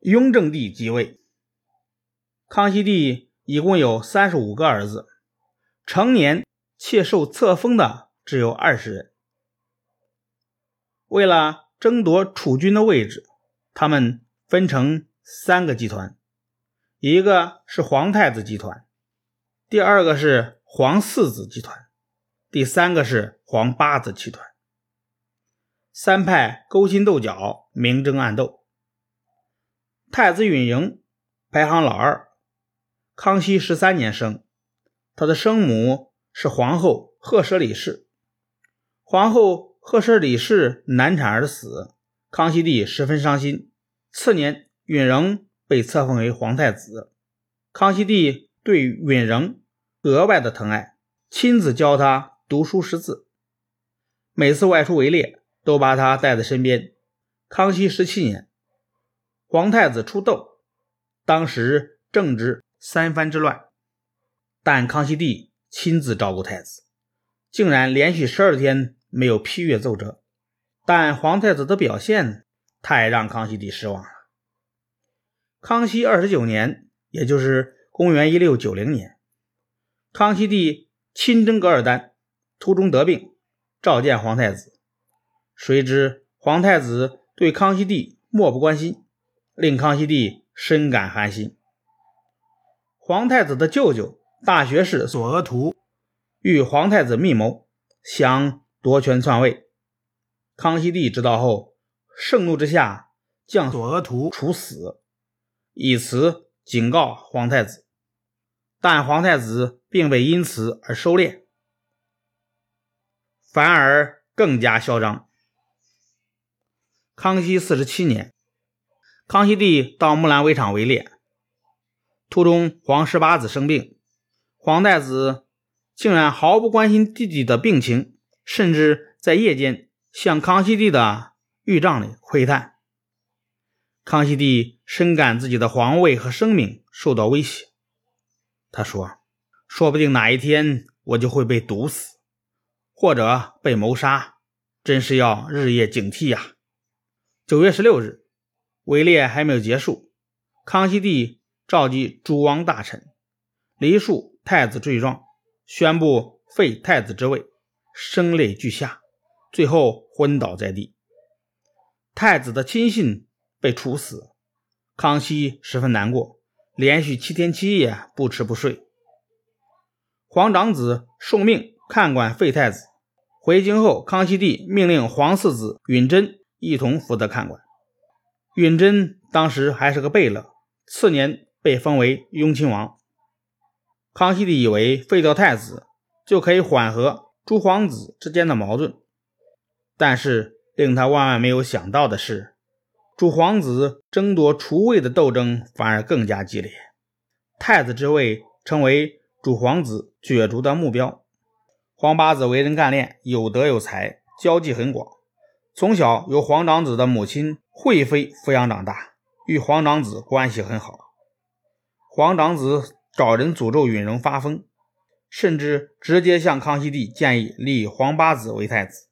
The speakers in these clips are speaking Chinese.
雍正帝即位。康熙帝一共有三十五个儿子，成年且受册封的只有二十人。为了争夺储君的位置，他们分成三个集团，一个是皇太子集团，第二个是皇四子集团，第三个是皇八子集团。三派勾心斗角，明争暗斗。太子允莹排行老二，康熙十三年生，他的生母是皇后赫舍里氏。皇后赫舍里氏难产而死，康熙帝十分伤心。次年，允仍被册封为皇太子。康熙帝对允仍格外的疼爱，亲自教他读书识字，每次外出围猎都把他带在身边。康熙十七年。皇太子出痘，当时正值三藩之乱，但康熙帝亲自照顾太子，竟然连续十二天没有批阅奏折。但皇太子的表现太让康熙帝失望了。康熙二十九年，也就是公元一六九零年，康熙帝亲征噶尔丹，途中得病，召见皇太子，谁知皇太子对康熙帝漠不关心。令康熙帝深感寒心。皇太子的舅舅大学士索额图与皇太子密谋，想夺权篡位。康熙帝知道后，盛怒之下将索额图处死，以此警告皇太子。但皇太子并未因此而收敛，反而更加嚣张。康熙四十七年。康熙帝到木兰围场围猎，途中皇十八子生病，皇太子竟然毫不关心弟弟的病情，甚至在夜间向康熙帝的御帐里窥探。康熙帝深感自己的皇位和生命受到威胁，他说：“说不定哪一天我就会被毒死，或者被谋杀，真是要日夜警惕呀。”九月十六日。围猎还没有结束，康熙帝召集诸王大臣，黎庶太子罪状，宣布废太子之位，声泪俱下，最后昏倒在地。太子的亲信被处死，康熙十分难过，连续七天七夜不吃不睡。皇长子受命看管废太子，回京后，康熙帝命令皇四子允贞一同负责看管。允贞当时还是个贝勒，次年被封为雍亲王。康熙帝以为废掉太子就可以缓和诸皇子之间的矛盾，但是令他万万没有想到的是，诸皇子争夺储位的斗争反而更加激烈，太子之位成为诸皇子角逐的目标。皇八子为人干练，有德有才，交际很广，从小由皇长子的母亲。惠妃抚养长大，与皇长子关系很好。皇长子找人诅咒允荣发疯，甚至直接向康熙帝建议立皇八子为太子。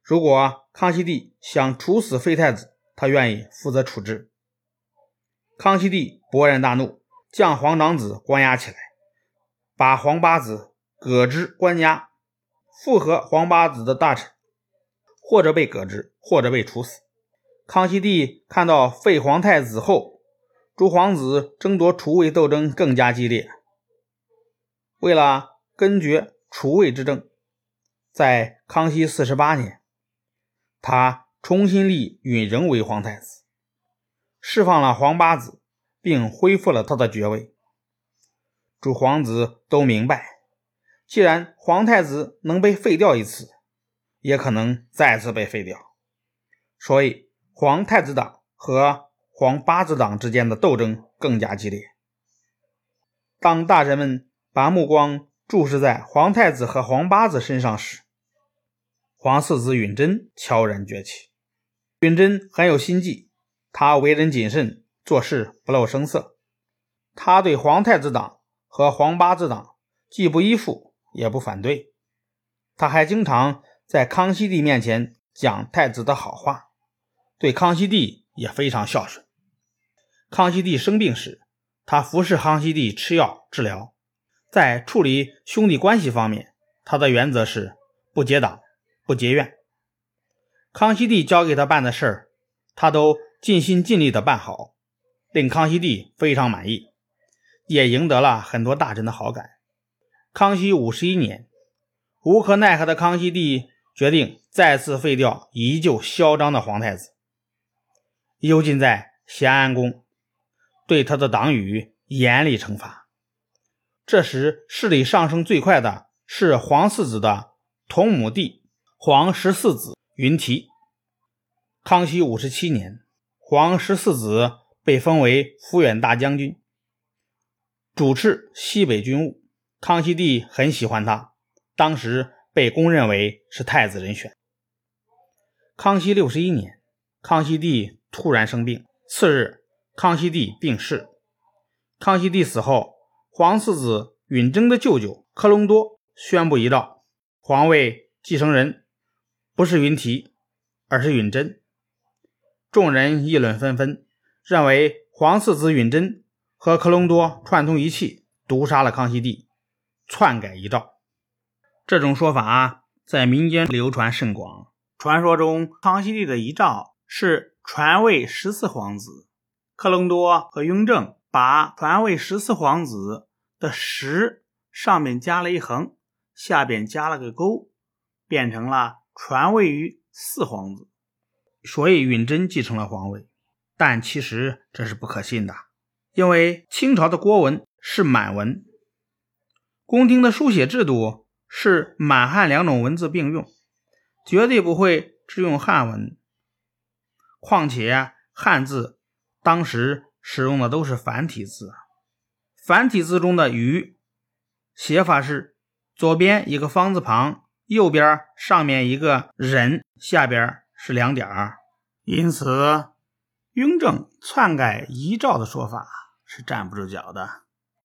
如果康熙帝想处死废太子，他愿意负责处置。康熙帝勃然大怒，将皇长子关押起来，把皇八子革职关押。附和皇八子的大臣，或者被革职，或者被处死。康熙帝看到废皇太子后，诸皇子争夺储位斗争更加激烈。为了根绝储位之争，在康熙四十八年，他重新立允仍为皇太子，释放了皇八子，并恢复了他的爵位。诸皇子都明白，既然皇太子能被废掉一次，也可能再次被废掉，所以。皇太子党和皇八子党之间的斗争更加激烈。当大臣们把目光注视在皇太子和皇八子身上时，皇四子允贞悄然崛起。允贞很有心计，他为人谨慎，做事不露声色。他对皇太子党和皇八子党既不依附，也不反对。他还经常在康熙帝面前讲太子的好话。对康熙帝也非常孝顺。康熙帝生病时，他服侍康熙帝吃药治疗。在处理兄弟关系方面，他的原则是不结党、不结怨。康熙帝交给他办的事儿，他都尽心尽力的办好，令康熙帝非常满意，也赢得了很多大臣的好感。康熙五十一年，无可奈何的康熙帝决定再次废掉依旧嚣张的皇太子，幽禁在咸安宫，对他的党羽严厉惩罚。这时势力上升最快的是皇四子的同母弟皇十四子云缇。康熙五十七年，皇十四子被封为抚远大将军，主持西北军务。康熙帝很喜欢他，当时被公认为是太子人选。康熙六十一年，康熙帝突然生病，次日，康熙帝病逝。康熙帝死后，皇四子允贞的舅舅科隆多宣布遗诏，皇位继承人不是云缇，而是允贞。众人议论纷纷，认为皇四子允贞和科隆多串通一气，毒杀了康熙帝。篡改遗诏，这种说法在民间流传甚广。传说中，康熙帝的遗诏是传位十四皇子，克隆多和雍正把传位十四皇子的“十”上面加了一横，下边加了个勾，变成了传位于四皇子，所以允贞继承了皇位。但其实这是不可信的，因为清朝的国文是满文。宫廷的书写制度是满汉两种文字并用，绝对不会只用汉文。况且汉字当时使用的都是繁体字，繁体字中的“鱼”写法是左边一个方字旁，右边上面一个人，下边是两点。因此，雍正篡改遗诏的说法是站不住脚的。